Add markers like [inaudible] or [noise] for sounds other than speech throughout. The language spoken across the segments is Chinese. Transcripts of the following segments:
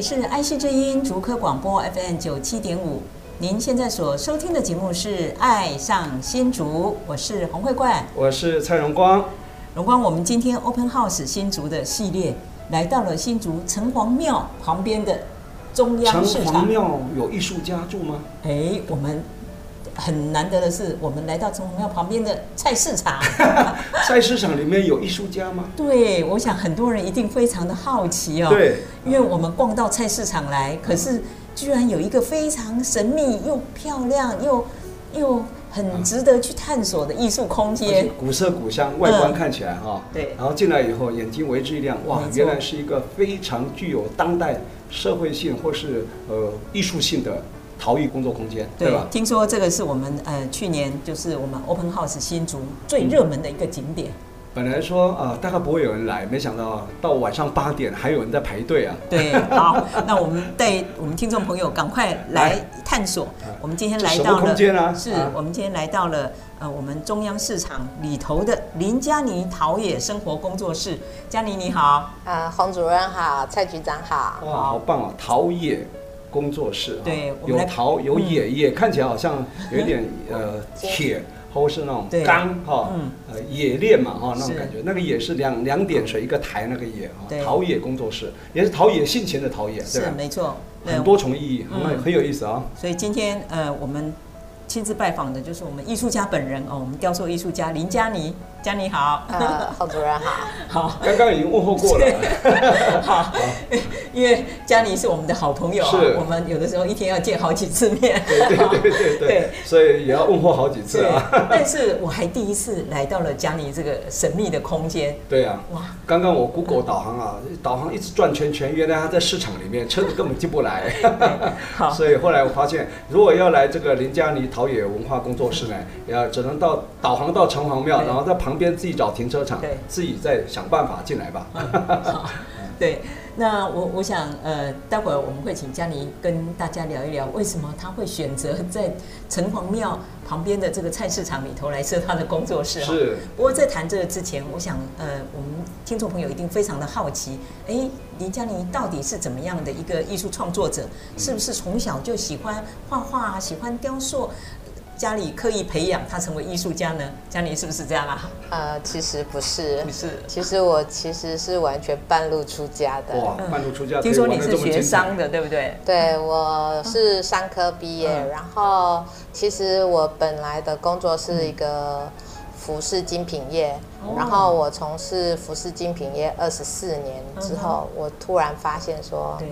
里是爱惜之音竹科广播 FM 九七点五，您现在所收听的节目是《爱上新竹》，我是洪慧冠，我是蔡荣光。荣光，我们今天 Open House 新竹的系列来到了新竹城隍庙旁边的中央市场。城隍庙有艺术家住吗？哎，我们。很难得的是，我们来到城隍庙旁边的菜市场。[laughs] 菜市场里面有艺术家吗？对，我想很多人一定非常的好奇哦。对，因为我们逛到菜市场来，可是居然有一个非常神秘又漂亮又又很值得去探索的艺术空间。古色古香，外观看起来哈、嗯。对。然后进来以后，眼睛为之一亮，哇，原来是一个非常具有当代社会性或是呃艺术性的。陶艺工作空间，对吧？听说这个是我们呃去年就是我们 Open House 新竹最热门的一个景点。嗯、本来说啊、呃，大概不会有人来，没想到到晚上八点还有人在排队啊。对，好，那我们带我们听众朋友赶快来探索。[laughs] 我们今天来到了，空间啊？是我们今天来到了呃我们中央市场里头的林佳妮陶冶生活工作室。佳妮你好，呃，洪主任好，蔡局长好。哇，好棒啊，陶冶。工作室对，有陶有冶，冶、嗯、看起来好像 [laughs] 有一点呃铁，或是那种钢哈，呃冶炼嘛哈那种感觉，那个冶是两两点水一个台那个冶哈，陶冶工作室也是陶冶性情的陶冶，对？是没错，很多重意义，很、嗯、很有意思啊。所以今天呃我们。亲自拜访的就是我们艺术家本人哦，我们雕塑艺术家林佳妮，佳妮好，呃，洪主任好，[laughs] 好，刚刚已经问候过了，好，[laughs] 好，因为佳妮是我们的好朋友，是，我们有的时候一天要见好几次面，对对对对对，所以也要问候好几次啊。[laughs] 但是我还第一次来到了佳妮这个神秘的空间，对啊，哇，刚刚我 Google 导航啊，导航一直转圈圈，原来他在市场里面，车子根本进不来，好，所以后来我发现，如果要来这个林佳妮陶冶文化工作室呢，要只能到导航到城隍庙，然后在旁边自己找停车场，对，自己再想办法进来吧。[laughs] 好，对，那我我想呃，待会儿我们会请佳妮跟大家聊一聊，为什么他会选择在城隍庙旁边的这个菜市场里头来设他的工作室。是。不过在谈这个之前，我想呃，我们听众朋友一定非常的好奇，哎，林佳妮到底是怎么样的一个艺术创作者？是不是从小就喜欢画画，喜欢雕塑？家里刻意培养他成为艺术家呢？家里是不是这样啊？呃，其实不是，不是。其实我其实是完全半路出家的。哇，半路出家。听说你是学商的，对不对？对，我是商科毕业，嗯，然后其实我本来的工作是一个服饰精品业，嗯，然后我从事服饰精品业二十四年之后，嗯，我突然发现说。对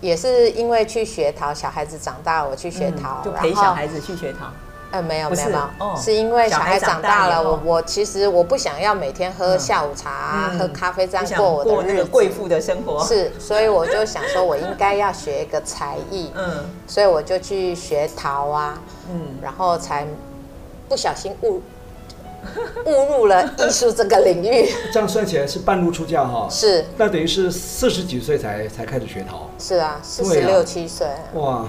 也是因为去学陶，小孩子长大了，我去学陶，嗯、就陪小孩子去学陶。呃，没有没有，哦，是因为小孩长大了，我我其实我不想要每天喝下午茶、嗯、喝咖啡这样过我的日贵妇的生活。是，所以我就想说，我应该要学一个才艺，[laughs] 嗯，所以我就去学陶啊，嗯，然后才不小心误。误入了艺术这个领域，这样算起来是半路出家哈。是，那等于是四十几岁才才开始学陶。是啊，四十六七岁。哇，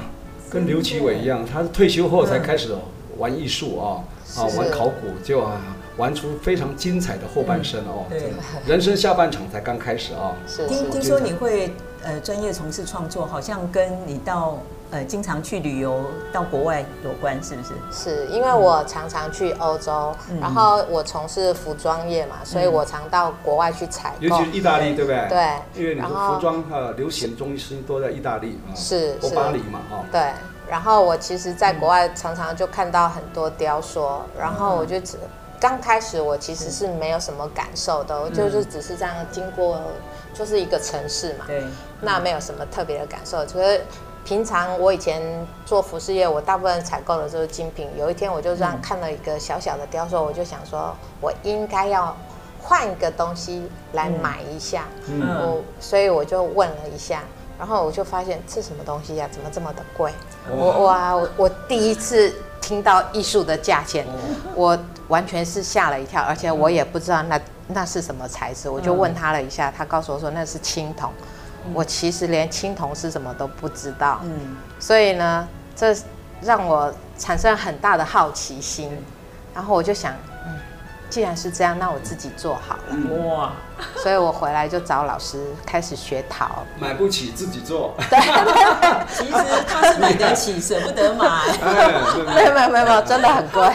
跟刘奇伟一样，他是退休后才开始玩艺术啊，啊，玩考古，就啊，玩出非常精彩的后半生哦。对，人生下半场才刚开始啊。是，听听说你会呃专业从事创作，好像跟你到。呃，经常去旅游到国外有关，是不是？是因为我常常去欧洲，嗯，然后我从事服装业嘛，嗯，所以我常到国外去采购，尤其是意大利，对不对？对，因为你的服装呃流行中心都在意大利啊，是是巴黎嘛，哈。对，然后我其实，在国外常常就看到很多雕塑，嗯，然后我就只刚开始我其实是没有什么感受的，我就是只是这样经过，就是一个城市嘛，对，那没有什么特别的感受，就是。平常我以前做服饰业，我大部分采购的都是精品。有一天我就这样看了一个小小的雕塑，我就想说，我应该要换一个东西来买一下。嗯，我所以我就问了一下，然后我就发现这什么东西呀、啊？怎么这么的贵？我哇，我第一次听到艺术的价钱，我完全是吓了一跳，而且我也不知道那那是什么材质，我就问他了一下，他告诉我说那是青铜。我其实连青铜是什么都不知道，嗯，所以呢，这让我产生很大的好奇心，然后我就想，嗯，既然是这样，那我自己做好了，哇，[laughs] 所以我回来就找老师开始学陶，买不起自己做，[laughs] 对，其实他是买得起，舍不得买，[laughs] 没有没有没有，真的很贵，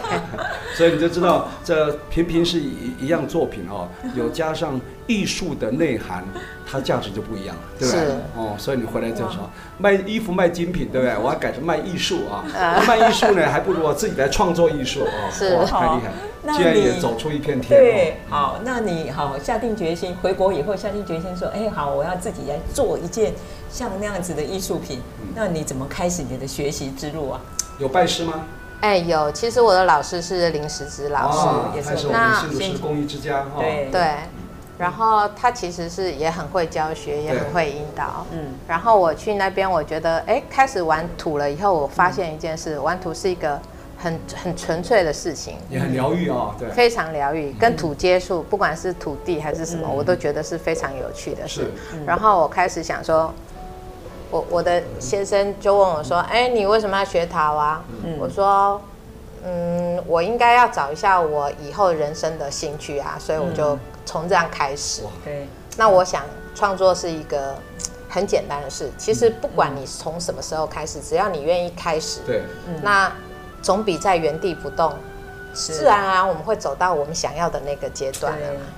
所以你就知道，这平平是一一样作品哦，有加上艺术的内涵。它价值就不一样了，对不对？哦，所以你回来就说卖衣服卖精品，对不对？我要改成卖艺术啊！卖艺术呢，还不如我自己来创作艺术啊！是，哇，太厉害！竟然也走出一片天。对，好，那你好下定决心回国以后下定决心说，哎，好，我要自己来做一件像那样子的艺术品。那你怎么开始你的学习之路啊？有拜师吗？哎，有。其实我的老师是林时之老师，也是我们新竹市工艺之家哈。对对。然后他其实是也很会教学，也很会引导。嗯，然后我去那边，我觉得，哎，开始玩土了以后，我发现一件事，玩土是一个很很纯粹的事情，也很疗愈啊，对，非常疗愈。跟土接触，不管是土地还是什么，我都觉得是非常有趣的事。然后我开始想说，我我的先生就问我说，哎，你为什么要学陶啊？我说，嗯，我应该要找一下我以后人生的兴趣啊，所以我就。从这样开始，对，那我想创作是一个很简单的事。其实不管你从什么时候开始，只要你愿意开始，对，那总比在原地不动。自然而然我们会走到我们想要的那个阶段。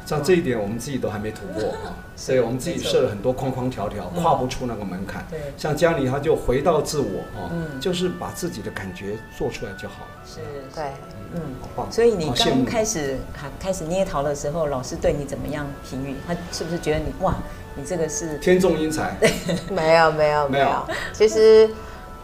像这一点，我们自己都还没突破啊，所以我们自己设了很多框框条条，跨不出那个门槛。对，像嘉妮，她就回到自我啊，就是把自己的感觉做出来就好了。是，对。嗯，好棒。所以你刚开始开始捏陶的时候，老师对你怎么样评语？他是不是觉得你哇，你这个是天纵英才？没有，没有，没有。其实，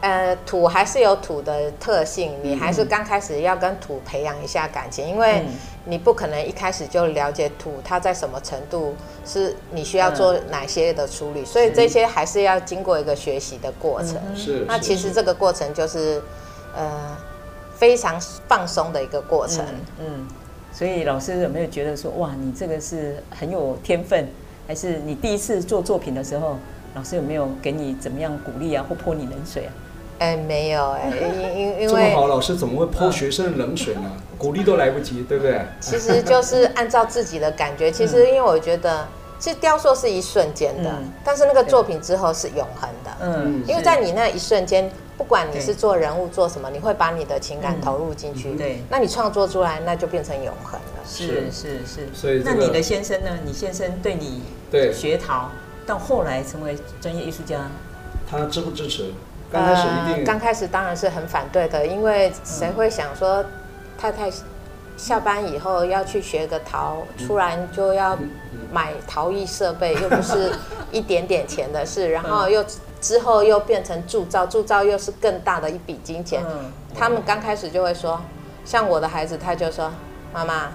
呃，土还是有土的特性，你还是刚开始要跟土培养一下感情，因为你不可能一开始就了解土它在什么程度，是你需要做哪些的处理，所以这些还是要经过一个学习的过程。是。那其实这个过程就是，呃。非常放松的一个过程，嗯，嗯，所以老师有没有觉得说，哇，你这个是很有天分，还是你第一次做作品的时候，老师有没有给你怎么样鼓励啊，或泼你冷水啊？哎，没有哎，因因因为这么好，老师怎么会泼学生的冷水呢？[laughs] 鼓励都来不及，对不对？其实就是按照自己的感觉，其实因为我觉得，其实雕塑是一瞬间的，但是那个作品之后是永恒的，嗯，因为在你那一瞬间。不管你是做人物做什么，你会把你的情感投入进去。对，那你创作出来，那就变成永恒了。是是是。所以，那你的先生呢？你先生对你对学陶到后来成为专业艺术家，他支不支持？刚开始一定。刚开始当然是很反对的，因为谁会想说太太下班以后要去学个陶，突然就要买陶艺设备，又不是一点点钱的事，然后又。之后又变成铸造，铸造又是更大的一笔金钱。嗯、他们刚开始就会说，像我的孩子，他就说：“妈妈，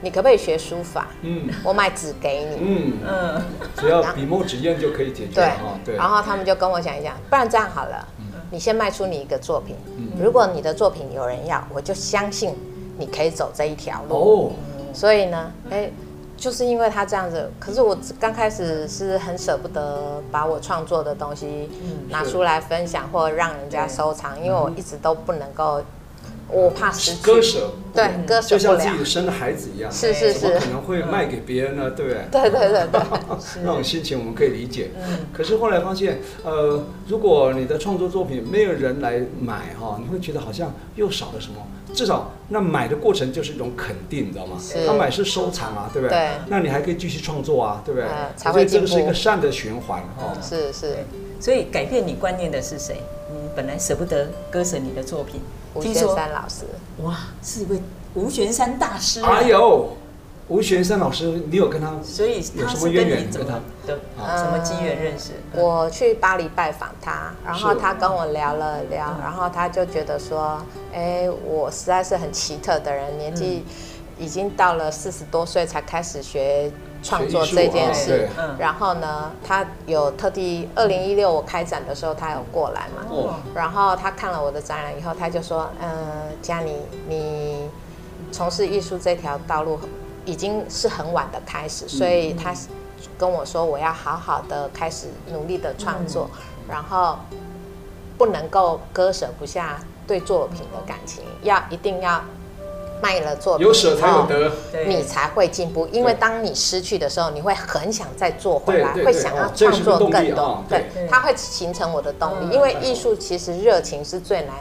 你可不可以学书法？嗯，我买纸给你。嗯嗯，只要笔墨纸砚就可以解决。对对。然后他们就跟我讲一讲，不然这样好了，嗯、你先卖出你一个作品。嗯、如果你的作品有人要，我就相信你可以走这一条路。哦。所以呢，哎。就是因为他这样子，可是我刚开始是很舍不得把我创作的东西拿出来分享或让人家收藏，因为我一直都不能够，我怕失去。割舍。对，割舍不了。就像自己生的孩子一样。是是是。可能会卖给别人呢？[laughs] 对不对？对对对对。[laughs] 那种心情我们可以理解。嗯。可是后来发现，呃，如果你的创作作品没有人来买哈，你会觉得好像又少了什么。至少那买的过程就是一种肯定，你知道吗？是他买是收藏啊，对不对？对。那你还可以继续创作啊，对不对？所以这个是一个善的循环哦。是是。所以改变你观念的是谁？你本来舍不得割舍你的作品。吴玄山老师。哇，是一位吴玄山大师。哎呦，吴玄山老师，你有跟他，所以他是跟你怎么的什么机缘认识？我去巴黎拜访他，然后他跟我聊了聊，然后他就觉得说，哎，我实在是很奇特的人，年纪已经到了四十多岁才开始学创作这件事。然后呢，他有特地二零一六我开展的时候，他有过来嘛？然后他看了我的展览以后，他就说，嗯，佳妮，你从事艺术这条道路。已经是很晚的开始，所以他跟我说，我要好好的开始努力的创作，然后不能够割舍不下对作品的感情，要一定要卖了作品，有舍才有得，你才会进步。因为当你失去的时候，你会很想再做回来，会想要创作更多。对，它会形成我的动力。因为艺术其实热情是最难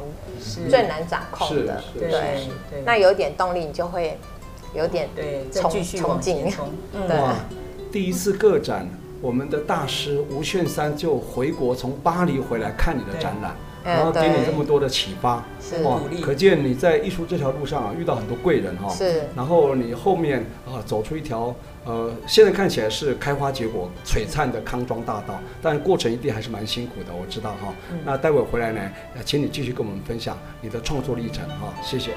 最难掌控的。对，那有点动力，你就会。有点对，再继续往前冲。[laughs] 哇，第一次个展，我们的大师吴炫三就回国，从巴黎回来看你的展览，然后给你这么多的启发，哇，可见你在艺术这条路上啊遇到很多贵人哈。是。然后你后面啊走出一条呃，现在看起来是开花结果璀璨的康庄大道，但过程一定还是蛮辛苦的，我知道哈。那待会回来呢，请你继续跟我们分享你的创作历程哈，谢谢。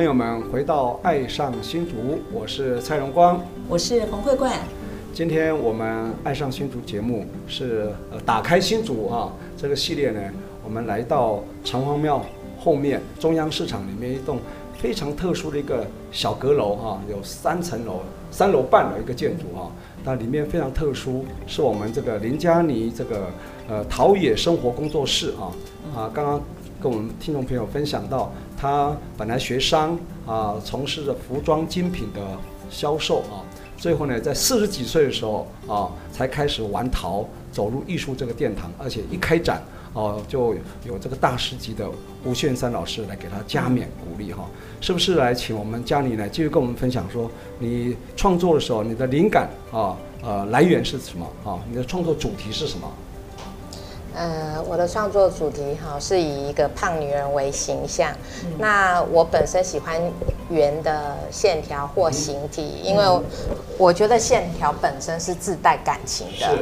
朋友们回到《爱上新竹》，我是蔡荣光，我是洪慧冠。今天我们《爱上新竹》节目是呃打开新竹啊这个系列呢，我们来到城隍庙后面中央市场里面一栋非常特殊的一个小阁楼哈，有三层楼、三楼半的一个建筑哈，那里面非常特殊，是我们这个林佳妮这个呃陶冶生活工作室啊啊，刚刚跟我们听众朋友分享到。他本来学商啊，从事着服装精品的销售啊，最后呢，在四十几岁的时候啊，才开始玩陶，走入艺术这个殿堂，而且一开展哦、啊，就有这个大师级的吴炫山老师来给他加冕鼓励哈，是不是？来请我们佳妮来继续跟我们分享说，你创作的时候，你的灵感啊，呃，来源是什么啊？你的创作主题是什么？呃，我的创作主题哈是以一个胖女人为形象。嗯、那我本身喜欢圆的线条或形体，嗯、因为我觉得线条本身是自带感情的。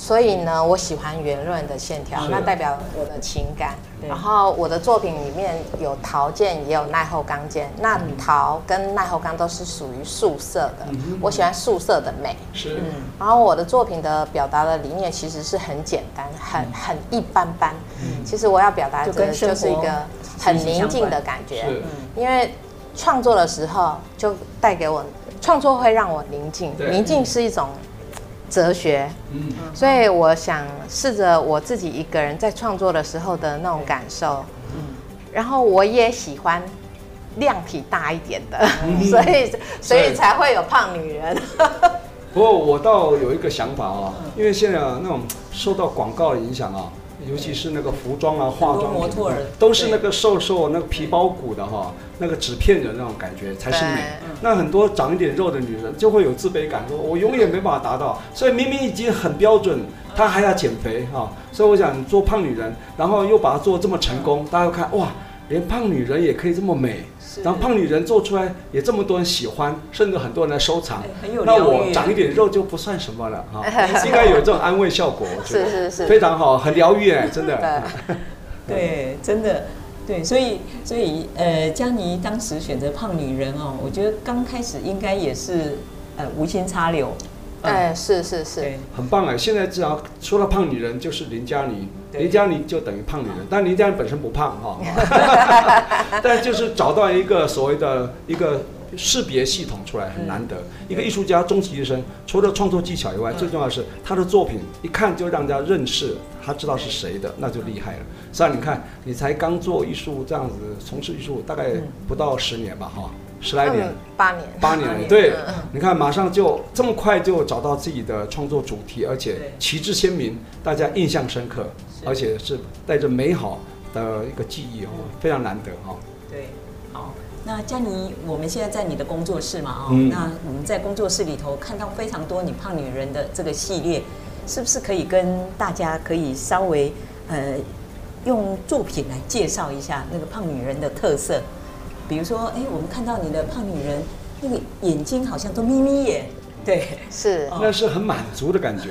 是。所以呢，我喜欢圆润的线条，那代表我的情感。然后我的作品里面有陶件，也有耐候钢件。那陶跟耐候钢都是属于素色的，我喜欢素色的美。是。然后我的作品的表达的理念其实是很简单，很很一般般。其实我要表达的就是一个很宁静的感觉。因为创作的时候就带给我，创作会让我宁静，宁静是一种。哲学，嗯，所以我想试着我自己一个人在创作的时候的那种感受，嗯，然后我也喜欢量体大一点的，嗯、[laughs] 所以所以才会有胖女人。不过我倒有一个想法啊，因为现在那种受到广告的影响啊。尤其是那个服装啊、化妆品，都是那个瘦瘦、那个皮包骨的哈，那个纸片人那种感觉才是美。那很多长一点肉的女人就会有自卑感，说我永远没办法达到。所以明明已经很标准，她还要减肥哈。所以我想做胖女人，然后又把它做这么成功，大家看哇，连胖女人也可以这么美。然后胖女人做出来也这么多人喜欢，甚至很多人来收藏。那我长一点肉就不算什么了哈，[laughs] 应该有这种安慰效果，我觉得是是是，非常好，很疗愈哎，真的。[laughs] 对，真的，对，所以所以呃，佳妮当时选择胖女人哦，我觉得刚开始应该也是呃无心插柳。哎，是是是，很棒哎！现在只要说到胖女人，就是林佳妮，林佳妮就等于胖女人，但林佳妮本身不胖哈，[laughs] 但就是找到一个所谓的一个识别系统出来很难得。一个艺术家终其一生，除了创作技巧以外，最重要的是他的作品一看就让人家认识，他知道是谁的，那就厉害了。所以你看，你才刚做艺术这样子从事艺术，大概不到十年吧，哈。十来年，八年，八年，对，你看，马上就这么快就找到自己的创作主题，而且旗帜鲜明，大家印象深刻，而且是带着美好的一个记忆哦，非常难得哈。对，好，那佳妮，我们现在在你的工作室嘛，哦，那我们在工作室里头看到非常多你胖女人的这个系列，是不是可以跟大家可以稍微呃用作品来介绍一下那个胖女人的特色？比如说，哎，我们看到你的胖女人，那个眼睛好像都眯眯眼，对，是，那是很满足的感觉，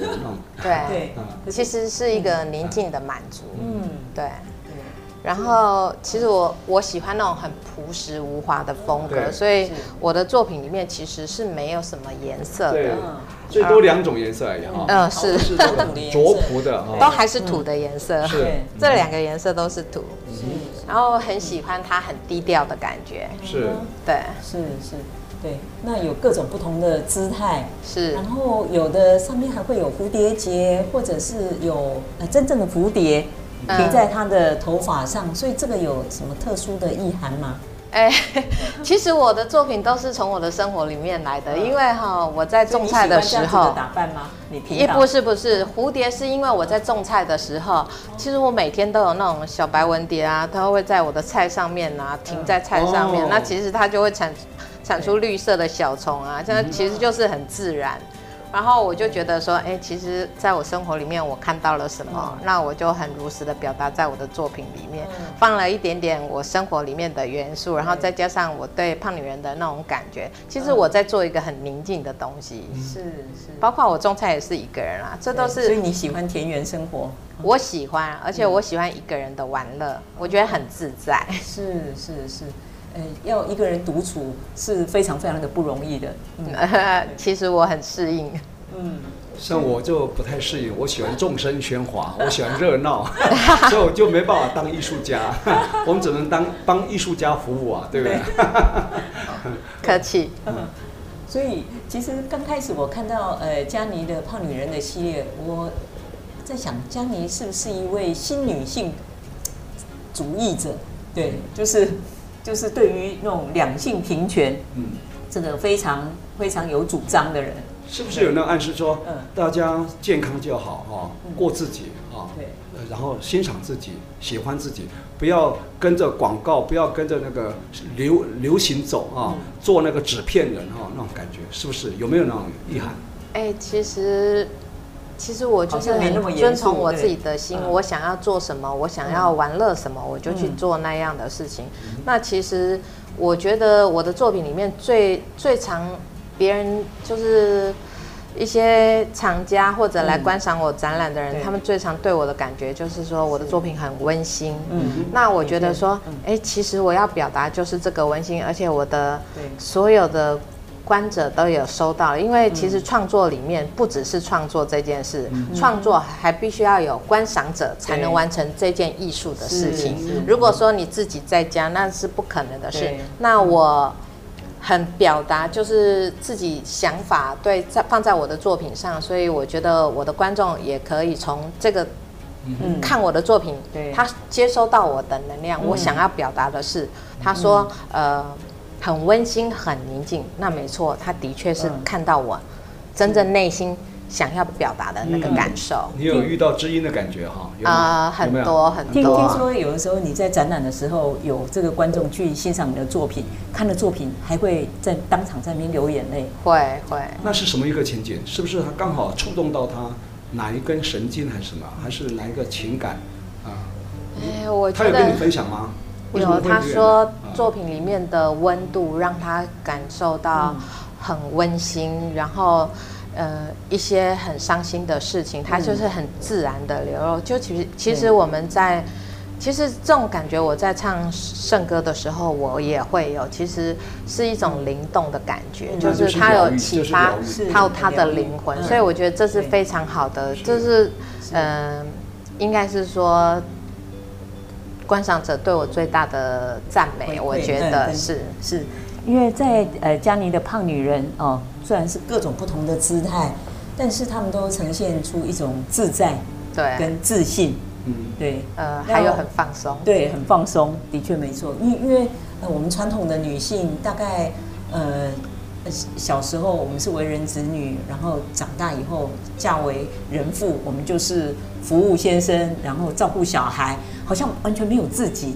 对。对，其实是一个宁静的满足，嗯，对，然后，其实我我喜欢那种很朴实无华的风格，所以我的作品里面其实是没有什么颜色的，最多两种颜色而已哈，嗯，是。拙朴的，都还是土的颜色，是，这两个颜色都是土。然后很喜欢它很低调的感觉，是，对，是是，对。那有各种不同的姿态，是。然后有的上面还会有蝴蝶结，或者是有呃真正的蝴蝶停在他的头发上，所以这个有什么特殊的意涵吗？哎，[laughs] 其实我的作品都是从我的生活里面来的，因为哈我在种菜的时候，打扮吗？你也不是不是蝴蝶，是因为我在种菜的时候，其实我每天都有那种小白文蝶啊，它会在我的菜上面啊，停在菜上面，那其实它就会产产出绿色的小虫啊，这样其实就是很自然。然后我就觉得说，哎，其实在我生活里面，我看到了什么，嗯、那我就很如实的表达在我的作品里面，嗯、放了一点点我生活里面的元素，然后再加上我对胖女人的那种感觉。其实我在做一个很宁静的东西，是是，包括我种菜也是一个人啦，这都是。所以你喜欢田园生活？我喜欢，而且我喜欢一个人的玩乐，我觉得很自在。是是是。呃，要一个人独处是非常非常的不容易的。嗯，[laughs] 其实我很适应。嗯，像我就不太适应，我喜欢众生喧哗，我喜欢热闹，[laughs] 所以我就没办法当艺术家。[laughs] 我们只能当帮艺术家服务啊，对不对？客气。嗯，所以其实刚开始我看到呃佳妮的胖女人的系列，我在想佳妮是不是一位新女性主义者？对，就是。就是对于那种两性平权，嗯，这个非常非常有主张的人，是不是有那个暗示说，嗯，大家健康就好哈，过自己啊，对，然后欣赏自己，喜欢自己，不要跟着广告，不要跟着那个流流行走啊，做那个纸片人哈，那种感觉是不是？有没有那种意涵？哎，其实。其实我就是很遵从我自己的心，我想要做什么，我想要玩乐什么，我就去做那样的事情。那其实我觉得我的作品里面最最常别人就是一些厂家或者来观赏我展览的人，他们最常对我的感觉就是说我的作品很温馨。嗯，那我觉得说，哎，其实我要表达就是这个温馨，而且我的所有的。观者都有收到，因为其实创作里面不只是创作这件事，创、嗯、作还必须要有观赏者才能完成这件艺术的事情。如果说你自己在家，那是不可能的事。那我很表达，就是自己想法对在放在我的作品上，所以我觉得我的观众也可以从这个嗯看我的作品，他接收到我的能量。我想要表达的是，他说呃。很温馨，很宁静。那没错，他的确是看到我真正内心想要表达的那个感受。你有遇到知音的感觉哈？啊，很多很多。听听说有的时候你在展览的时候，有这个观众去欣赏你的作品，看了作品还会在当场在那边流眼泪。会会。那是什么一个情景？是不是他刚好触动到他哪一根神经，还是什么？还是哪一个情感啊？哎，我他有跟你分享吗？有，他说作品里面的温度让他感受到很温馨，然后呃一些很伤心的事情，他就是很自然的流露。就其实其实我们在其实这种感觉，我在唱圣歌的时候，我也会有，其实是一种灵动的感觉，就是他有启发到他的灵魂，所以我觉得这是非常好的，这是嗯，应该是说。观赏者对我最大的赞美，我觉得是是，因为在呃嘉妮的胖女人哦，虽然是各种不同的姿态，但是他们都呈现出一种自在，对，跟自信，嗯，对，呃，还有很放松，对，很放松，的确没错，因为因为呃我们传统的女性大概呃。小时候我们是为人子女，然后长大以后嫁为人妇，我们就是服务先生，然后照顾小孩，好像完全没有自己。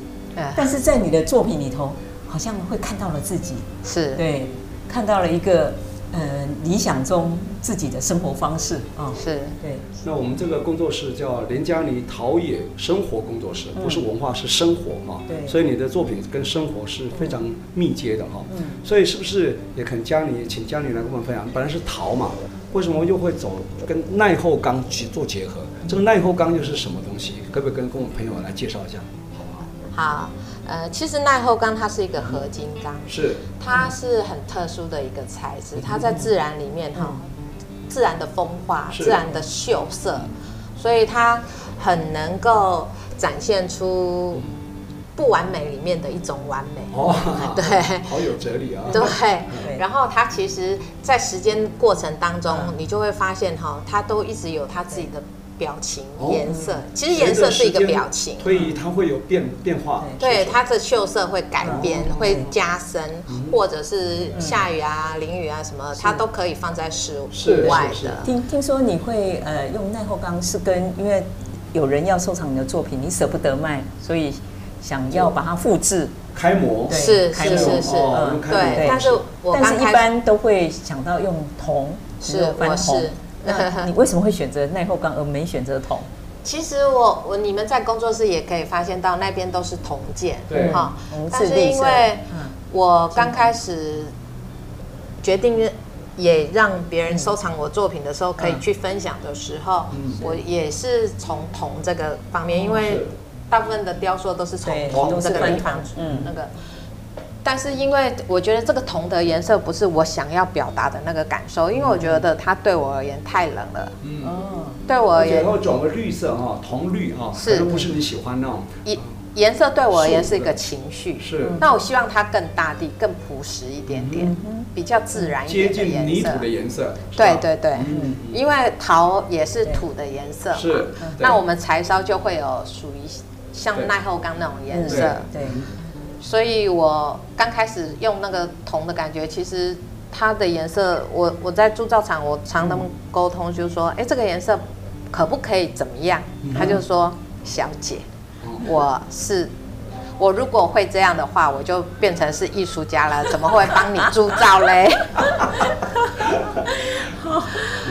但是在你的作品里头，好像会看到了自己，是对，看到了一个。呃，理想中自己的生活方式啊，是对。那我们这个工作室叫林嘉妮陶冶生活工作室，不是文化，是生活哈。对。所以你的作品跟生活是非常密接的哈。嗯。所以是不是也肯嘉妮，请嘉妮来跟我们分享？本来是陶嘛，为什么又会走跟耐候钢去做结合？这个耐候钢又是什么东西？可不可以跟跟我们朋友来介绍一下？好不好？好。呃，其实耐候钢它是一个合金钢，是，它是很特殊的一个材质，它在自然里面哈，自然的风化，自然的秀色，所以它很能够展现出不完美里面的一种完美。哦，[laughs] 对，好有哲理啊。[laughs] [laughs] 对，然后它其实，在时间过程当中，你就会发现哈，它都一直有它自己的。表情颜色，其实颜色是一个表情。所以它会有变变化，对，它的秀色会改变，会加深，或者是下雨啊、淋雨啊什么，它都可以放在室室外的。听听说你会呃用耐候钢，是跟因为有人要收藏你的作品，你舍不得卖，所以想要把它复制。开模。是是是是，嗯，对。但是我但是一般都会想到用铜，是我是。[laughs] 那你为什么会选择耐候钢而没选择铜？其实我我你们在工作室也可以发现到那边都是铜件，对哈。但是因为我刚开始决定也让别人收藏我作品的时候，可以去分享的时候，我也是从铜这个方面，因为大部分的雕塑都是从铜这个地方，嗯，那个。但是因为我觉得这个铜的颜色不是我想要表达的那个感受，因为我觉得它对我而言太冷了。嗯哦，对我而言，然后转个绿色哈，铜绿哈，是不是你喜欢那种？颜颜色对我而言是一个情绪。是。那我希望它更大地、更朴实一点点，比较自然一点的颜色。接近泥土的颜色。对对对，嗯，因为陶也是土的颜色嘛。是。那我们柴烧就会有属于像耐候钢那种颜色。对。所以我刚开始用那个铜的感觉，其实它的颜色，我我在铸造厂，我常他们沟通，就是说，哎，这个颜色可不可以怎么样？他就说，小姐，我是我如果会这样的话，我就变成是艺术家了，怎么会帮你铸造嘞？[laughs]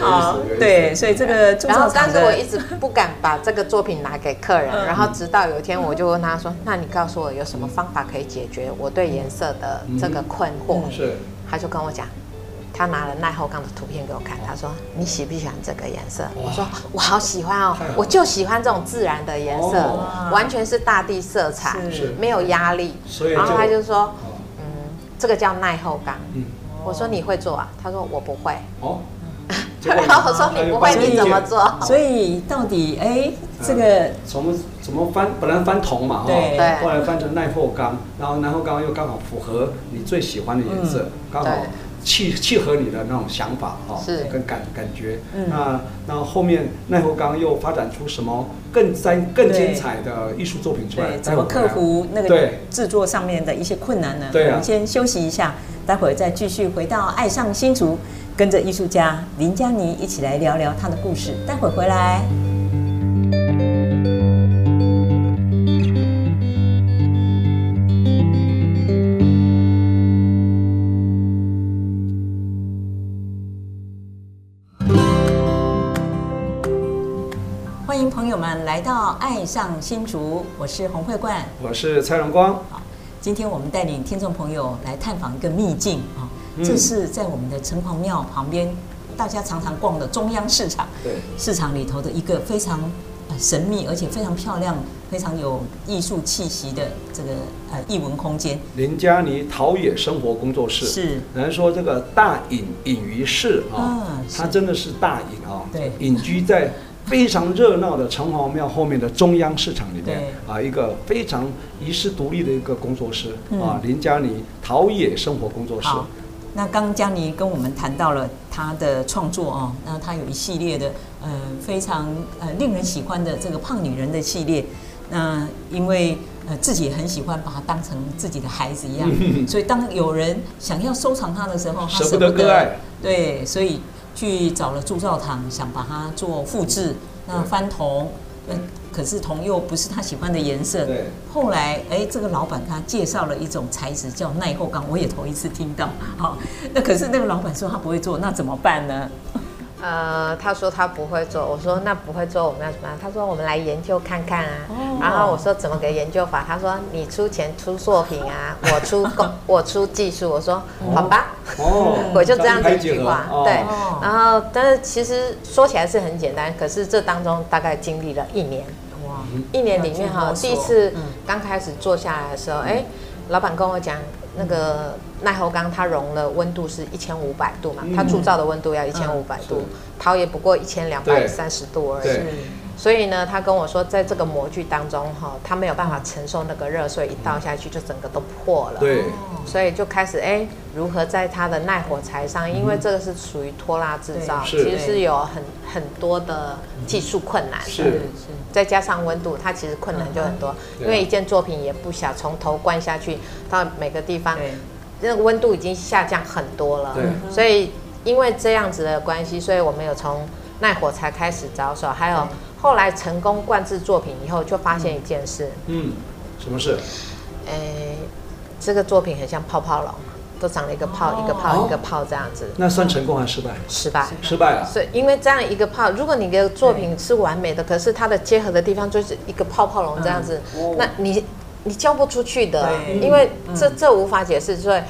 好，对，所以这个，然后但是我一直不敢把这个作品拿给客人，然后直到有一天，我就问他说：“那你告诉我有什么方法可以解决我对颜色的这个困惑？”是，他就跟我讲，他拿了耐候钢的图片给我看，他说：“你喜不喜欢这个颜色？”我说：“我好喜欢哦，[laughs] 我就喜欢这种自然的颜色，完全是大地色彩，没有压力。”然后他就说：“嗯，这个叫耐候钢。”我说：“你会做啊？”他说：“我不会。”哦。[laughs] 然后我说，你不会你怎么做？所以到底哎，这个怎么怎么翻？本来翻铜嘛，哈，对，后来翻成耐候钢，然后耐候钢又刚好符合你最喜欢的颜色，刚好契契合你的那种想法哈，是跟感感觉。那那后面奈何刚又发展出什么更精更精彩的艺术作品出来？怎么克服那个制作上面的一些困难呢？对，我们先休息一下，待会儿再继续回到爱上新竹。跟着艺术家林佳妮一起来聊聊她的故事，待会回来。到爱上新竹，我是洪慧冠，我是蔡荣光。好，今天我们带领听众朋友来探访一个秘境啊。这是在我们的城隍庙旁边，大家常常逛的中央市场。对，市场里头的一个非常神秘而且非常漂亮、非常有艺术气息的这个呃艺文空间。林嘉妮陶冶生活工作室是，人说这个大隐隐于市啊，它真的是大隐啊，对，隐居在非常热闹的城隍庙后面的中央市场里面啊，一个非常遗世独立的一个工作室嗯啊，林佳妮陶冶生活工作室。好，那刚刚嘉妮跟我们谈到了她的创作哦，那她有一系列的呃非常呃令人喜欢的这个胖女人的系列。那因为呃自己也很喜欢把它当成自己的孩子一样，[laughs] 所以当有人想要收藏它的时候，他舍不得割爱。对，所以去找了铸造厂，想把它做复制，那翻铜，呃，可是铜又不是他喜欢的颜色。对。后来，哎，这个老板他介绍了一种材质叫耐候钢，我也头一次听到。好，那可是那个老板说他不会做，那怎么办呢？呃，他说他不会做，我说那不会做我们要怎么样？他说我们来研究看看啊。哦然后我说怎么个研究法？他说你出钱出作品啊，[laughs] 我出工我出技术。我说好吧，哦，[laughs] 我就这样子一句话。哦、对，哦然后但是其实说起来是很简单，可是这当中大概经历了一年。哇，一年里面哈，第一次嗯刚开始做下来的时候，哎，老板跟我讲。那个耐候钢它熔了温度是一千五百度嘛，它铸造的温度要一千五百度，陶也不过一千两百三十度而已。所以呢，他跟我说，在这个模具当中哈，他没有办法承受那个热，所以一倒下去就整个都破了。对。所以就开始哎，如何在它的耐火材上，因为这个是属于拖拉制造，其实是有很很多的技术困难的。是是。再加上温度，它其实困难就很多，因为一件作品也不小，从头灌下去到每个地方，那个温度已经下降很多了。对。所以因为这样子的关系，所以我们有从耐火才开始着手，还有。后来成功灌制作品以后，就发现一件事。嗯，什么事？哎，这个作品很像泡泡龙，都长了一个泡，哦、一个泡，一个泡这样子。那算成功还是失败？失败，失败了。所以因为这样一个泡，如果你的作品是完美的，可是它的结合的地方就是一个泡泡龙这样子，嗯、那你你交不出去的，因为这这无法解释，所以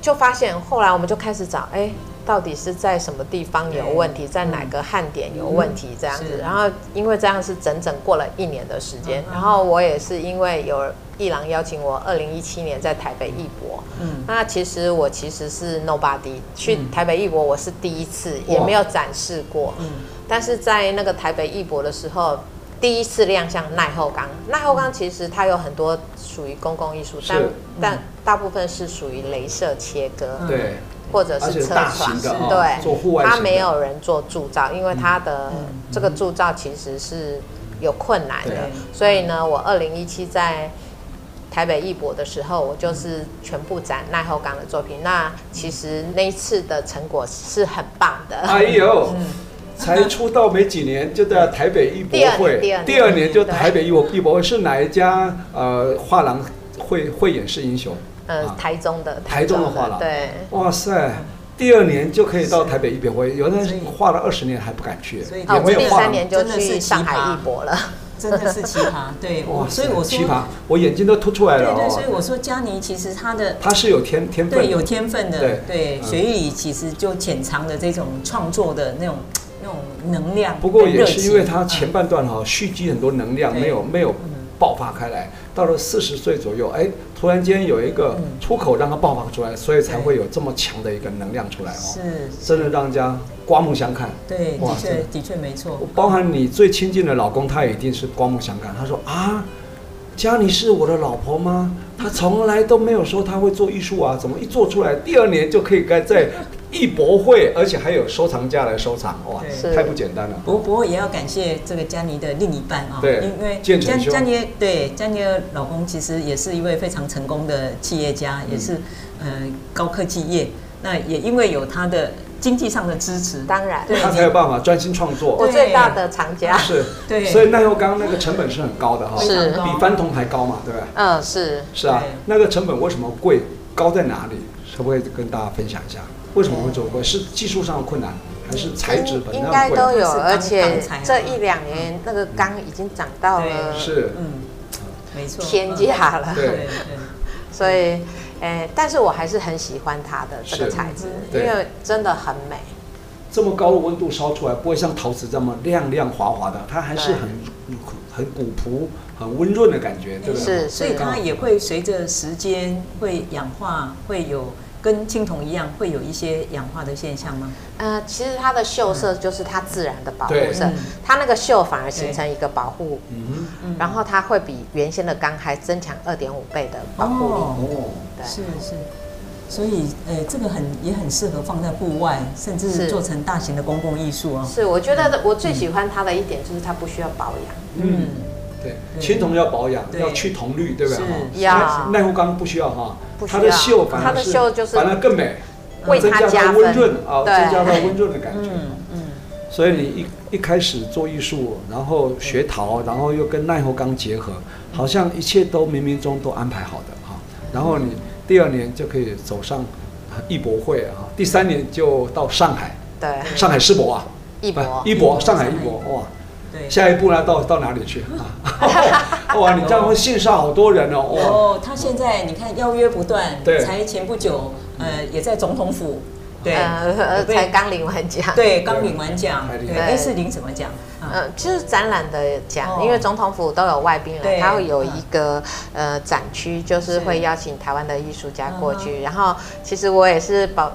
就发现后来我们就开始找，哎。到底是在什么地方有问题，在哪个焊点有问题这样子，然后因为这样是整整过了一年的时间，然后我也是因为有一郎邀请我，二零一七年在台北艺博，嗯，那其实我其实是 nobody 去台北艺博，我是第一次，也没有展示过，嗯，但是在那个台北艺博的时候，第一次亮相耐后钢，耐后钢其实它有很多属于公共艺术，但但大部分是属于镭射切割，对。或者是车床，对，它没有人做铸造，因为它的这个铸造其实是有困难的。所以呢，我二零一七在台北艺博的时候，我就是全部展耐候钢的作品。那其实那一次的成果是很棒的。哎呦，[laughs] 才出道没几年就在台北艺博会，第二年就台北艺博艺博会是哪一家呃画廊会会演示英雄？呃，台中的台中的画廊，对，哇塞，第二年就可以到台北艺博会，有的人画了二十年还不敢去，所以我第三年就去上海艺博了，真的是奇葩，[laughs] 对，哇，所以我说奇葩，我眼睛都凸出来了，对对，所以我说佳妮其实她的她是有天天分，对，有天分的，对，血液里其实就潜藏的这种创作的那种那种能量，不过也是因为她前半段哈蓄积很多能量，没有没有爆发开来。到了四十岁左右，哎，突然间有一个出口让它爆发出来，所以才会有这么强的一个能量出来哦。是，真的让人家刮目相看。对，的确的确没错。包含你最亲近的老公，他也一定是刮目相看。他说啊，嘉妮是我的老婆吗？他从来都没有说他会做艺术啊，怎么一做出来，第二年就可以该在。艺博会，而且还有收藏家来收藏，哇，太不简单了。不过不过也要感谢这个佳妮的另一半啊，对，因为佳佳妮对佳妮的老公其实也是一位非常成功的企业家，也是呃高科技业。那也因为有他的经济上的支持，当然他才有办法专心创作。我最大的藏家是，对，所以耐候钢那个成本是很高的哈，是比翻铜还高嘛，对不对？嗯，是是啊，那个成本为什么贵？高在哪里？可不可以跟大家分享一下？为什么会走贵？是技术上的困难，还是材质本？应该都有，而且这一两年那个钢已经涨到了，是，嗯，没错，天价了。对对。所以，诶，但是我还是很喜欢它的这个材质，因为真的很美。这么高的温度烧出来，不会像陶瓷这么亮亮滑滑的，它还是很很古朴、很温润的感觉，对不对？是，所以它也会随着时间会氧化，会有。跟青铜一样会有一些氧化的现象吗？呃，其实它的锈色就是它自然的保护色，对。它那个锈反而形成一个保护，嗯然后它会比原先的钢还增强二点五倍的保护力。哦，哦，对，是是，所以呃，这个很也很适合放在户外，甚至是。做成大型的公共艺术哦。是，我觉得我最喜欢它的一点就是它不需要保养。嗯，对，对。青铜要保养，要去铜绿，对不对？是耐护钢不需要哈，它的锈反它的而是溴就是反而更美，为增加它加温润啊，增加它温润的感觉。嗯嗯，所以你一一开始做艺术，然后学陶，然后又跟耐候钢结合，好像一切都冥冥中都安排好的哈。然后你第二年就可以走上艺博会啊，第三年就到上海，对，上海世博啊，艺博。艺博，上海艺上海艺博哇。对。下一步呢，到到哪里去 [laughs] 啊？[laughs] 哇，你这样会线上好多人哦，哦，他现在你看邀约不断，对才前不久，呃，也在总统府，对，呃，才刚领完奖。对，刚领完奖，对，哎，是领什么奖？啊，嗯，就是展览的奖，哦因为总统府都有外宾对来，他会有一个呃展区，就是会邀请台湾的艺术家过去。然后其实我也是保。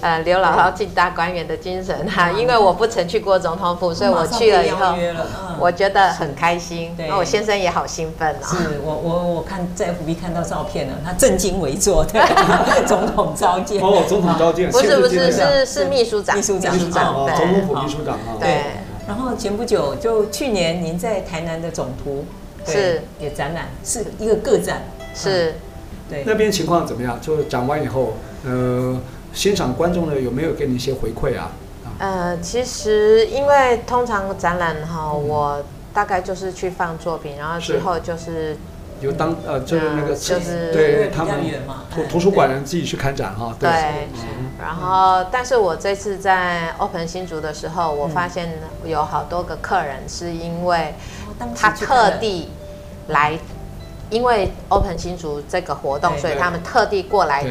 呃，刘姥姥进大观园的精神哈，因为我不曾去过总统府，所以我去了以后，我觉得很开心。那我先生也好兴奋哦。是我我我看在 FB 看到照片了，他正襟危坐的 [laughs] 总统召见。哦，总统召见，不是不是是是秘书长，秘书长，秘书长，总统府秘书长啊。对。然后前不久就去年您在台南的总图是也展览，是一个个展。是。对。那边情况怎么样？就展完以后，呃。欣赏观众呢有没有给你一些回馈啊？呃，其实因为通常展览哈，我大概就是去放作品，然后之后就是有当呃就是那个就是对他们图图书馆人自己去看展哈。对。然后，但是我这次在 Open 新竹的时候，我发现有好多个客人是因为他特地来，因为 Open 新竹这个活动，所以他们特地过来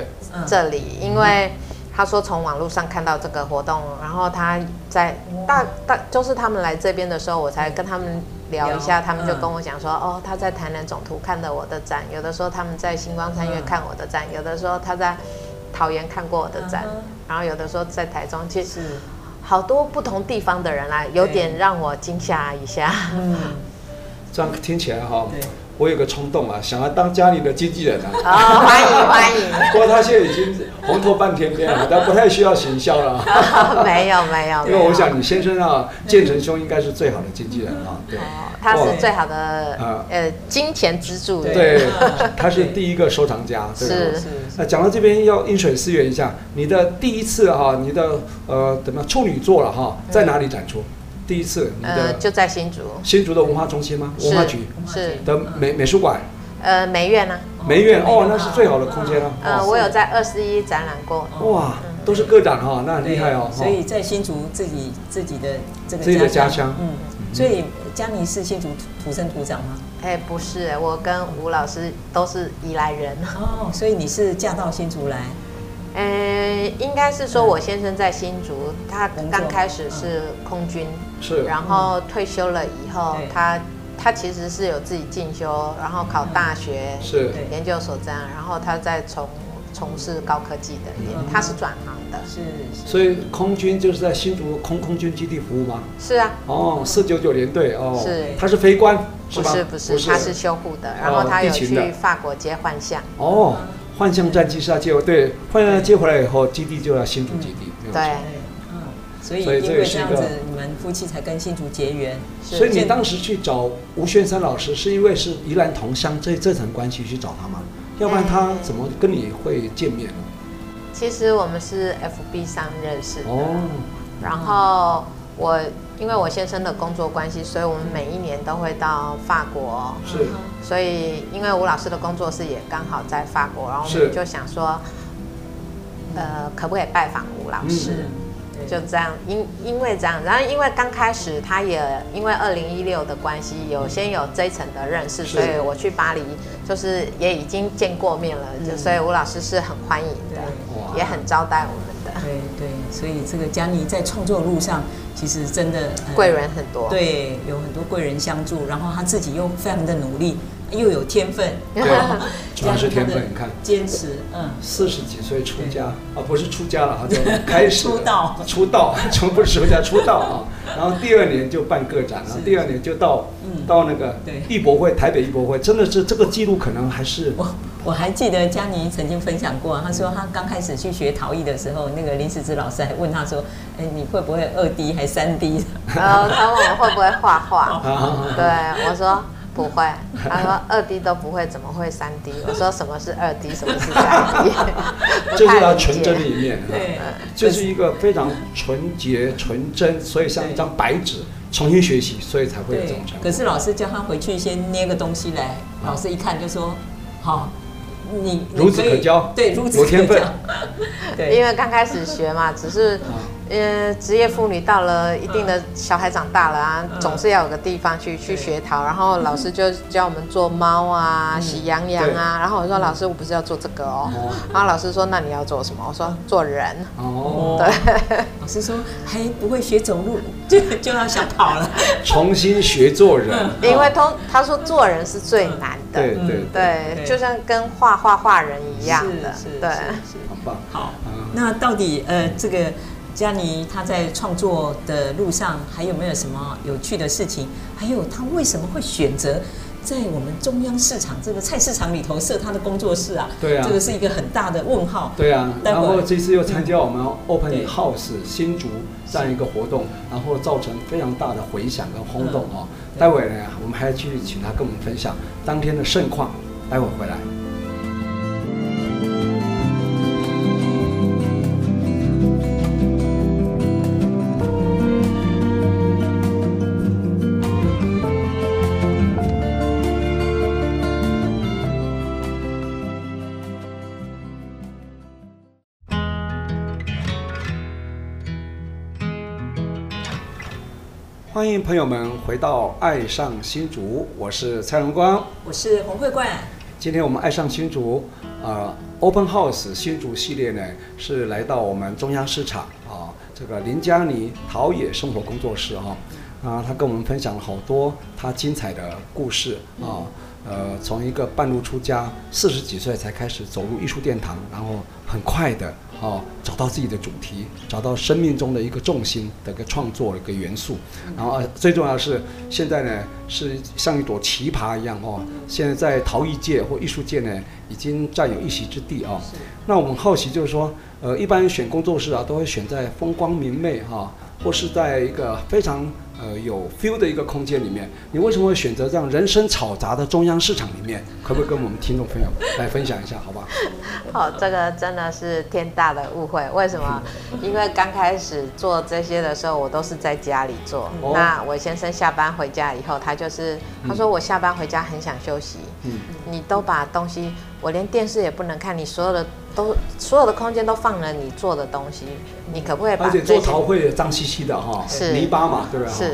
这里，因为。他说从网络上看到这个活动，然后他在大大就是他们来这边的时候，我才跟他们聊一下，他们就跟我讲说，哦，他在台南总图看的我的展，有的时候他们在星光三月看我的展，有的时候他在桃园看过我的展，然后有的时候在台中，其实好多不同地方的人来，有点让我惊吓一下。嗯，这样听起来哈。我有个冲动啊，想要当家里的经纪人啊！哦，欢迎欢迎。不过他现在已经红透半天天了，他不太需要行销了。[laughs] 哦、没有 [laughs] 没有。因为我想你先生啊，建成兄应该是最好的经纪人啊。对。哦，他是最好的呃金钱支柱。对，他是第一个收藏家。[laughs] 对是是。那讲到这边要饮水思源一下，你的第一次哈，你的呃怎么处女座了哈，在哪里展出？第一次，你的呃，就在新竹，新竹的文化中心吗？文化局是的美美术馆，呃，梅院呢？梅院哦，那是最好的空间了。呃，我有在二十一展览过。哇，都是个展哈，那很厉害哦。所以在新竹自己自己的这个自己的家乡，嗯，所以佳妮是新竹土生土长吗？哎，不是，我跟吴老师都是宜来人。哦，所以你是嫁到新竹来？呃，应该是说，我先生在新竹，他刚开始是空军，是，然后退休了以后，他他其实是有自己进修，然后考大学，是。研究所这样，然后他再从从事高科技的，他是转行的，是，所以空军就是在新竹空空军基地服务吗？是啊，哦，四九九联队哦，是，他是飞官，不是不是，他是修护的，然后他有去法国接幻象，哦。幻象战机是要接回，对，幻象接回来以后，基地就要新竹基地。对，嗯，所以因为这样子，你们夫妻才跟新竹结缘。所以你当时去找吴宣山老师，是因为是宜兰同乡这这层关系去找他吗？要不然他怎么跟你会见面呢？其实我们是 FB 上认识的，哦，然后我。因为我先生的工作关系，所以我们每一年都会到法国。是。所以，因为吴老师的工作室也刚好在法国，然后我们就想说，呃，可不可以拜访吴老师？嗯、就这样，因因为这样，然后因为刚开始他也因为二零一六的关系，有先有这一层的认识，所以我去巴黎就是也已经见过面了，就、嗯、所以吴老师是很欢迎的，也很招待我们的。对对，所以这个佳妮在创作路上。其实真的贵人很多，对，有很多贵人相助，然后她自己又非常的努力，又有天分，对，主要是天分。你看，坚持，嗯，四十几岁出家啊，不是出家了，啊就开始 [laughs] 出道，出道，从不是出家出道啊。[laughs] 然后第二年就办个展，然后第二年就到到那个艺博会，台北艺博会，真的是这个记录可能还是我我还记得佳妮曾经分享过，她说她刚开始去学陶艺的时候，那个林时之老师还问她说，哎，你会不会二 D 还三 D？然后他问我会不会画画，[laughs] 对我说。不会，[laughs] 他说二 D 都不会，怎么会三 D？我说什么是二 D，什么是三 D？[laughs] 这是他纯真的一面，对，这是一个非常纯洁、纯真，所以像一张白纸，重新学习，所以才会有这种成果。可是老师叫他回去先捏个东西来，老师一看就说：“好，你孺子可教，对，孺子可教。”对，因为刚开始学嘛，只是。呃，职业妇女到了一定的小孩长大了啊，总是要有个地方去去学陶。然后老师就教我们做猫啊、喜羊羊啊。然后我说老师，我不是要做这个哦。然后老师说，那你要做什么？我说做人。哦，对。[laughs] 老师说还不会学走路，就 [laughs] 就要想跑了。[laughs] 重新学做人，因为通他说做人是最难的。对对对，就像跟画画画人一样的。对，好棒。好，那到底呃这个。佳妮她在创作的路上还有没有什么有趣的事情？还有她为什么会选择在我们中央市场这个菜市场里头设她的工作室啊？对啊，这个是一个很大的问号。对啊，然后这次又参加我们 Open House 新竹这样一个活动，然后造成非常大的回响跟轰动哦。待会呢，我们还要继续请她跟我们分享当天的盛况。待会回来。朋友们回到《爱上新竹》，我是蔡荣光，我是洪慧冠。今天我们《爱上新竹》呃，Open House 新竹系列呢，是来到我们中央市场啊，这个林佳妮陶冶生活工作室哈啊，他跟我们分享了好多他精彩的故事啊。呃，从一个半路出家，四十几岁才开始走入艺术殿堂，然后很快的哦，找到自己的主题，找到生命中的一个重心的一个创作一个元素，然后最重要的是现在呢是像一朵奇葩一样哦，现在在陶艺界或艺术界呢已经占有一席之地哦。那我们好奇就是说，呃，一般选工作室啊都会选在风光明媚哈，或是在一个非常。呃，有 feel 的一个空间里面，你为什么会选择这样人声嘈杂的中央市场里面？可不可以跟我们听众朋友来分享一下，好吧？[laughs] 好，这个真的是天大的误会。为什么？因为刚开始做这些的时候，我都是在家里做。哦、那我先生下班回家以后，他就是他说我下班回家很想休息。嗯，你都把东西，我连电视也不能看，你所有的。都所有的空间都放了你做的东西，你可不可以把？而且做陶会脏兮兮的哈，是泥巴嘛，对不对？是。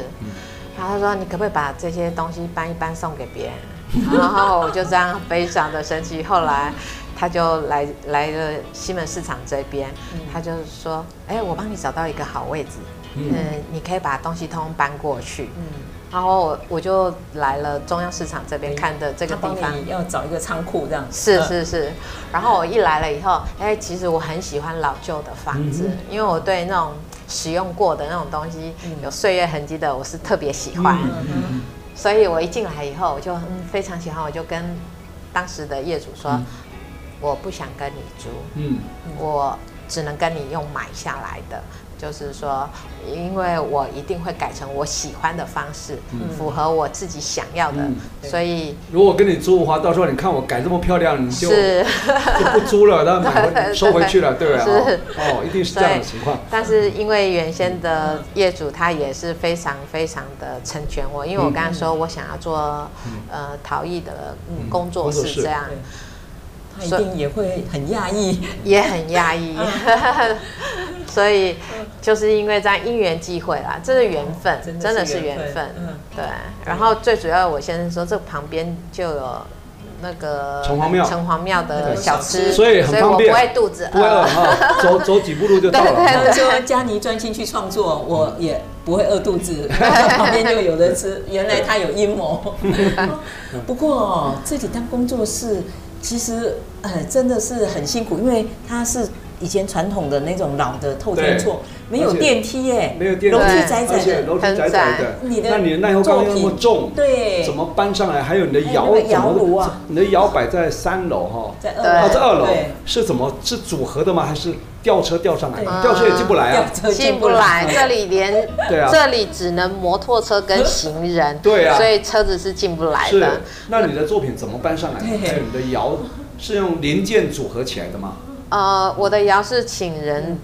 然后他说：“你可不可以把这些东西搬一搬送给别人？” [laughs] 然后我就这样非常的生气。后来他就来来了西门市场这边，他就说：“哎，我帮你找到一个好位置，嗯，你可以把东西通通搬过去。”嗯。然后我我就来了中央市场这边看的这个地方，要找一个仓库这样。是是是，然后我一来了以后，哎，其实我很喜欢老旧的房子，因为我对那种使用过的那种东西有岁月痕迹的，我是特别喜欢。所以我一进来以后，我就非常喜欢，我就跟当时的业主说，我不想跟你租，嗯，我只能跟你用买下来的。就是说，因为我一定会改成我喜欢的方式，嗯、符合我自己想要的，嗯、所以如果跟你租的话，到时候你看我改这么漂亮，你就是。就不租了，然后买回 [laughs] 收回去了，对不对？是。哦，一定是这样的情况。但是因为原先的业主他也是非常非常的成全我，因为我刚才说我想要做、嗯、呃陶艺的工作室这样。他一定也会很压抑，[laughs] 也很压抑，[laughs] 所以就是因为在因缘际会啦，这是缘分，真的是缘分，对。然后最主要，我先生说，这旁边就有那个城隍庙，城隍庙的小吃，所以很方便，不会肚子饿，不会饿，走 [laughs] 走几步路就到了。他说佳妮专心去创作，我也不会饿肚子，旁边就有人吃。原来他有阴谋。不过这里当工作室，其实呃真的是很辛苦，因为它是以前传统的那种老的透天厝。没有电梯耶，没有电梯，楼梯窄窄的，楼梯窄窄的。你的那你的耐候钢又那么重，对，怎么搬上来？还有你的窑，窑炉啊，你的摇摆在三楼哈，在二楼，在二楼是怎么是组合的吗？还是吊车吊上来？吊车也进不来啊，[laughs] 进不来。这里连，[laughs] 对啊，这里只能摩托车跟行人，[laughs] 对啊，所以车子是进不来的。那你的作品怎么搬上来？还有你的窑是用零件组合起来的吗？呃，我的窑是请人。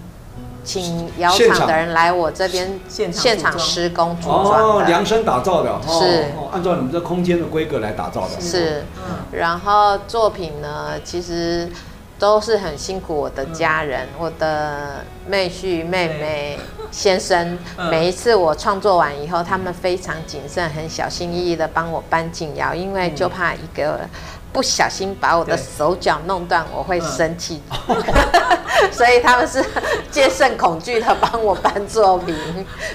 请窑厂的人来我这边现场施工组装，哦，量身打造的，是。按照你们这空间的规格来打造的。是，然后作品呢，其实都是很辛苦我的家人，我的妹婿、妹妹、先生，每一次我创作完以后，他们非常谨慎、很小心翼翼的帮我搬进窑，因为就怕一个。不小心把我的手脚弄断，我会生气，[laughs] 所以他们是戒慎恐惧的帮我搬作品，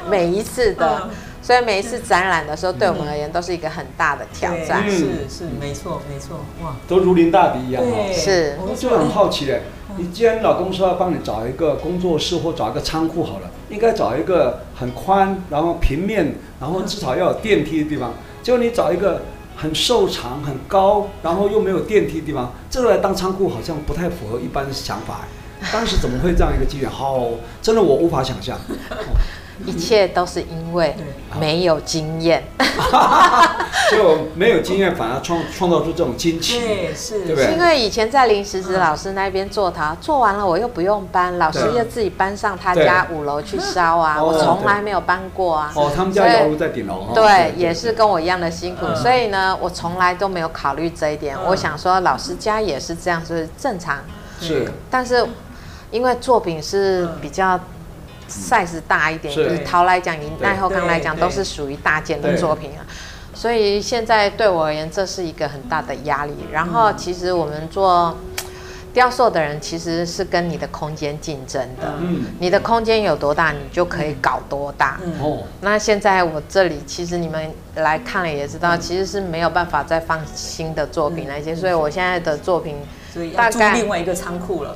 每一次的，所以每一次展览的时候，对我们而言都是一个很大的挑战。是是，没错没错，哇，都如临大敌一样。对，是。我就很好奇嘞，你既然老公说要帮你找一个工作室或找一个仓库好了，应该找一个很宽，然后平面，然后至少要有电梯的地方，结果你找一个。很瘦长、很高，然后又没有电梯的地方，这个来当仓库好像不太符合一般的想法。当时怎么会这样一个机缘？好，真的我无法想象。一切都是因为没有经验，[laughs] 就没有经验，反而创创造出这种惊奇，对，是，对不对？因为以前在林石子老师那边做陶，做完了我又不用搬，老师又自己搬上他家五楼去烧啊，我从来没有搬过啊。哦，他们家窑炉在顶楼。对，也是跟我一样的辛苦，所以呢，我从来都没有考虑这一点。我想说，老师家也是这样，是正常。是，但是因为作品是比较。Size 大一点，以陶来讲，以耐候钢来讲，都是属于大件的作品啊。所以现在对我而言，这是一个很大的压力。然后，其实我们做雕塑的人，其实是跟你的空间竞争的。嗯，你的空间有多大，你就可以搞多大。哦，那现在我这里，其实你们来看了也知道，其实是没有办法再放新的作品那些。所以我现在的作品，大概另外一个仓库了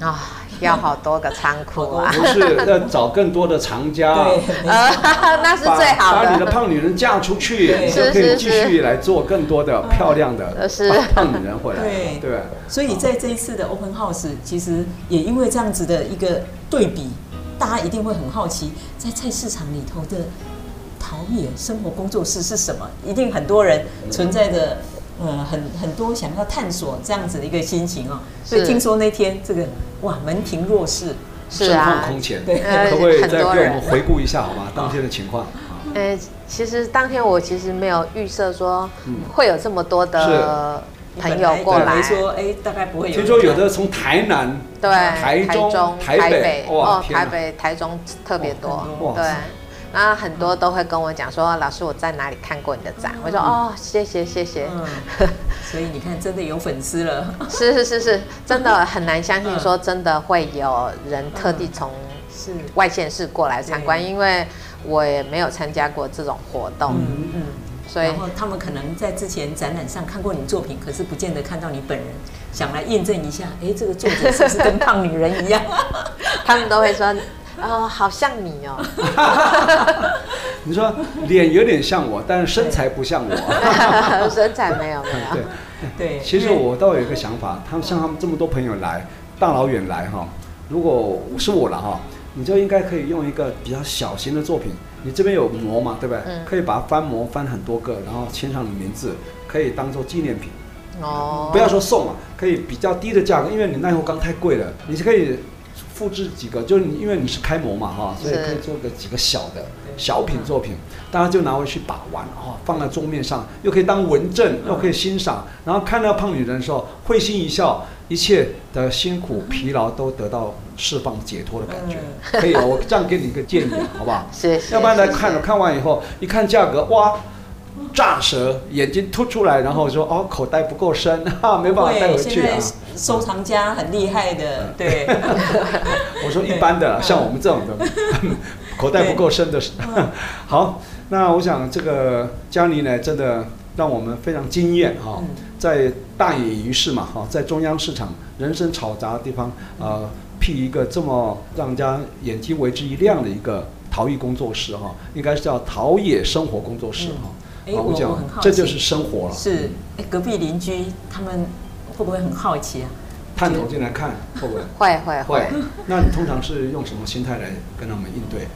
啊。要好多个仓库啊！不是要找更多的藏家，呃，[laughs] 那是最好的。把你的胖女人嫁出去，你就可以继续来做更多的漂亮的胖女人回来。对对。所以在这一次的 Open House，其实也因为这样子的一个对比，大家一定会很好奇，在菜市场里头的陶冶生活工作室是什么？一定很多人存在着。嗯，很很多想要探索这样子的一个心情哦，所以听说那天这个哇门庭若市，是啊。空前，对，可不可以再给我们回顾一下好吗？当天的情况。呃，其实当天我其实没有预设说会有这么多的朋友过来，说哎大概不会有。听说有的从台南、对台中、台北，哦，台北、台中特别多，对。那很多都会跟我讲说，老师我在哪里看过你的展？我说哦，谢谢谢谢。[laughs] 所以你看，真的有粉丝了。是是是是，真的很难相信说真的会有人特地从是外县市过来参观，因为我也没有参加过这种活动。嗯嗯。所以然后他们可能在之前展览上看过你作品，可是不见得看到你本人，想来验证一下，哎，这个作者是不是跟胖女人一样？[laughs] [laughs] 他们都会说。哦，好像你哦。[laughs] 你说脸有点像我，但是身材不像我。[laughs] 身材没有没有。对对。其实我倒有一个想法，他们像他们这么多朋友来，大老远来哈，如果是我了哈，你就应该可以用一个比较小型的作品。你这边有膜嘛，对不对？嗯。可以把它翻模翻很多个，然后签上你名字，可以当做纪念品。哦。不要说送啊，可以比较低的价格，因为你耐候钢太贵了，你是可以。复制几个，就是你，因为你是开模嘛，哈，所以可以做个几个小的小品作品，大家就拿回去把玩，哈，放在桌面上，又可以当文证，又可以欣赏，然后看到胖女人的时候会心一笑，一切的辛苦疲劳都得到释放解脱的感觉，可以，我这样给你一个建议，好不好？[laughs] 谢谢。要不然来看了，看完以后一看价格，哇！炸舌，眼睛凸出来，然后说：“哦，口袋不够深，[laughs] 哈，没办法带回去啊。”收藏家很厉害的，对。[laughs] 我说一般的，像我们这种的，[laughs] 口袋不够深的时候。好，那我想这个佳妮呢，真的让我们非常惊艳哈，在大野鱼市嘛哈，在中央市场人声吵杂的地方，呃，辟一个这么让人家眼睛为之一亮的一个陶艺工作室哈，应该是叫陶冶生活工作室哈。哎，我我很好奇，这就是生活了。是，哎，隔壁邻居他们会不会很好奇啊？探头进来看，会不会？[laughs] 会会会。那你通常是用什么心态来跟他们应对？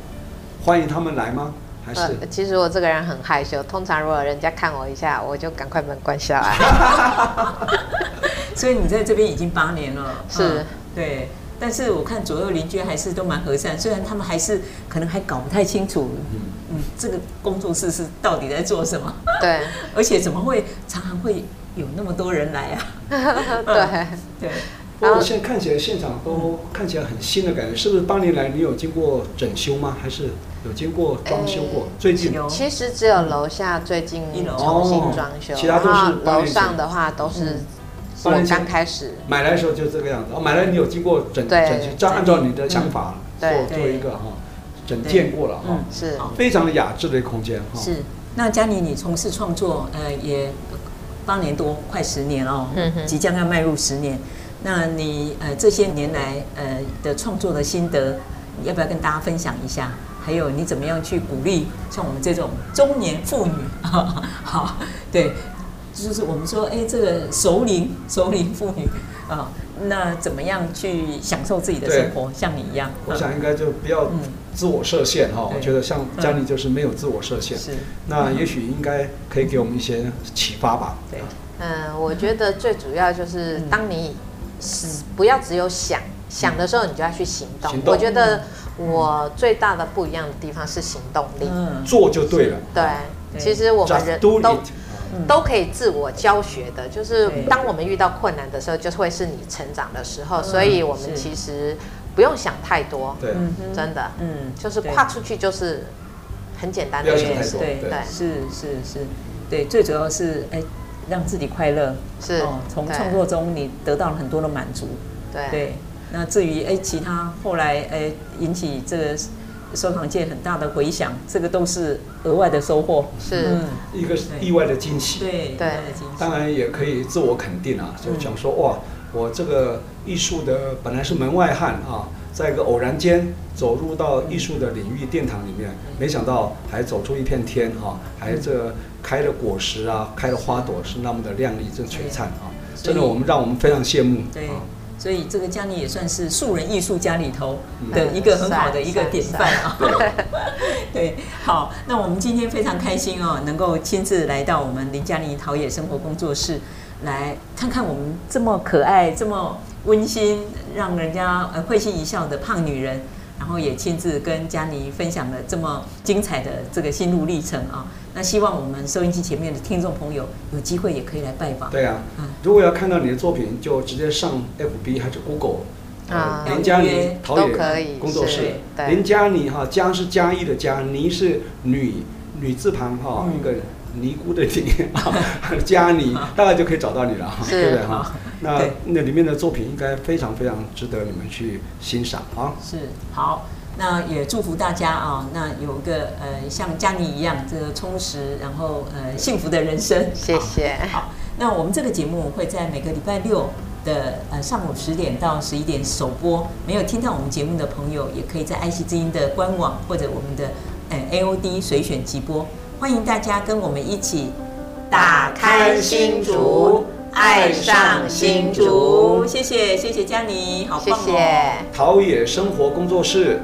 欢迎他们来吗？还是？呃，其实我这个人很害羞，通常如果人家看我一下，我就赶快门关下来。[laughs] [laughs] 所以你在这边已经八年了。是。嗯，对。但是我看左右邻居还是都蛮和善，虽然他们还是可能还搞不太清楚，嗯嗯，这个工作室是到底在做什么？对，[laughs] 而且怎么会常常会有那么多人来啊？[laughs] 对对。不过现在看起来现场都看起来很新的感觉，是不是八年来你有经过整修吗？还是有经过装修过？最近其实只有楼下最近重新装修，其他都是楼上的话都是。我刚开始买来的时候就这个样子哦，买来你有经过整整齐，这样按照你的想法做做一个哈，整建过了哈，是非常的雅致的一个空间哈。是，那佳妮你从事创作呃也八年多，快十年哦，即将要迈入十年。那你呃这些年来呃的创作的心得，要不要跟大家分享一下？还有你怎么样去鼓励像我们这种中年妇女？[laughs] 好，对。就是我们说，哎，这个熟龄熟龄妇女啊，那怎么样去享受自己的生活？像你一样，我想应该就不要自我设限哈。我觉得像家里就是没有自我设限，是。那也许应该可以给我们一些启发吧。对，嗯，我觉得最主要就是当你是不要只有想想的时候，你就要去行动。行动。我觉得我最大的不一样的地方是行动力，做就对了。对，其实我们人都。都可以自我教学的，就是当我们遇到困难的时候，就会是你成长的时候。所以，我们其实不用想太多，对，真的，嗯，就是跨出去就是很简单的一件事，对对，是是是，对，最主要是哎，让自己快乐，是哦，从创作中你得到了很多的满足，对。对。那至于哎，其他后来哎引起这个。收藏界很大的回响，这个都是额外的收获，是、嗯、一个意外的惊喜。对对，当然也可以自我肯定啊，就讲说哇，我这个艺术的本来是门外汉啊，在一个偶然间走入到艺术的领域殿堂里面，没想到还走出一片天啊，还这开的果实啊，开的花朵，是那么的亮丽、这璀璨啊，真的我们让我们非常羡慕。对。所以这个佳妮也算是素人艺术家里头的一个很好的一个典范啊。[laughs] 对，好，那我们今天非常开心哦，能够亲自来到我们林佳妮陶冶生活工作室，来看看我们这么可爱、这么温馨、让人家呃会心一笑的胖女人。然后也亲自跟佳妮分享了这么精彩的这个心路历程啊！那希望我们收音机前面的听众朋友有机会也可以来拜访。对啊，如果要看到你的作品，就直接上 FB 还是 Google 啊，林佳妮陶冶工作室。林佳妮哈，佳是嘉义的佳，妮是女女字旁哈一个。尼姑的 [laughs] 尼啊，佳妮 [laughs] 大概就可以找到你了，对不对哈？那那里面的作品应该非常非常值得你们去欣赏啊。是好，那也祝福大家啊，那有一个呃像佳妮一样这个充实然后呃幸福的人生。谢谢。好，那我们这个节目会在每个礼拜六的呃上午十点到十一点首播。没有听到我们节目的朋友，也可以在爱惜之音的官网或者我们的呃 AOD 随选直播。欢迎大家跟我们一起打开新竹，爱上新竹。谢谢，谢谢佳妮，好棒哦！陶冶生活工作室。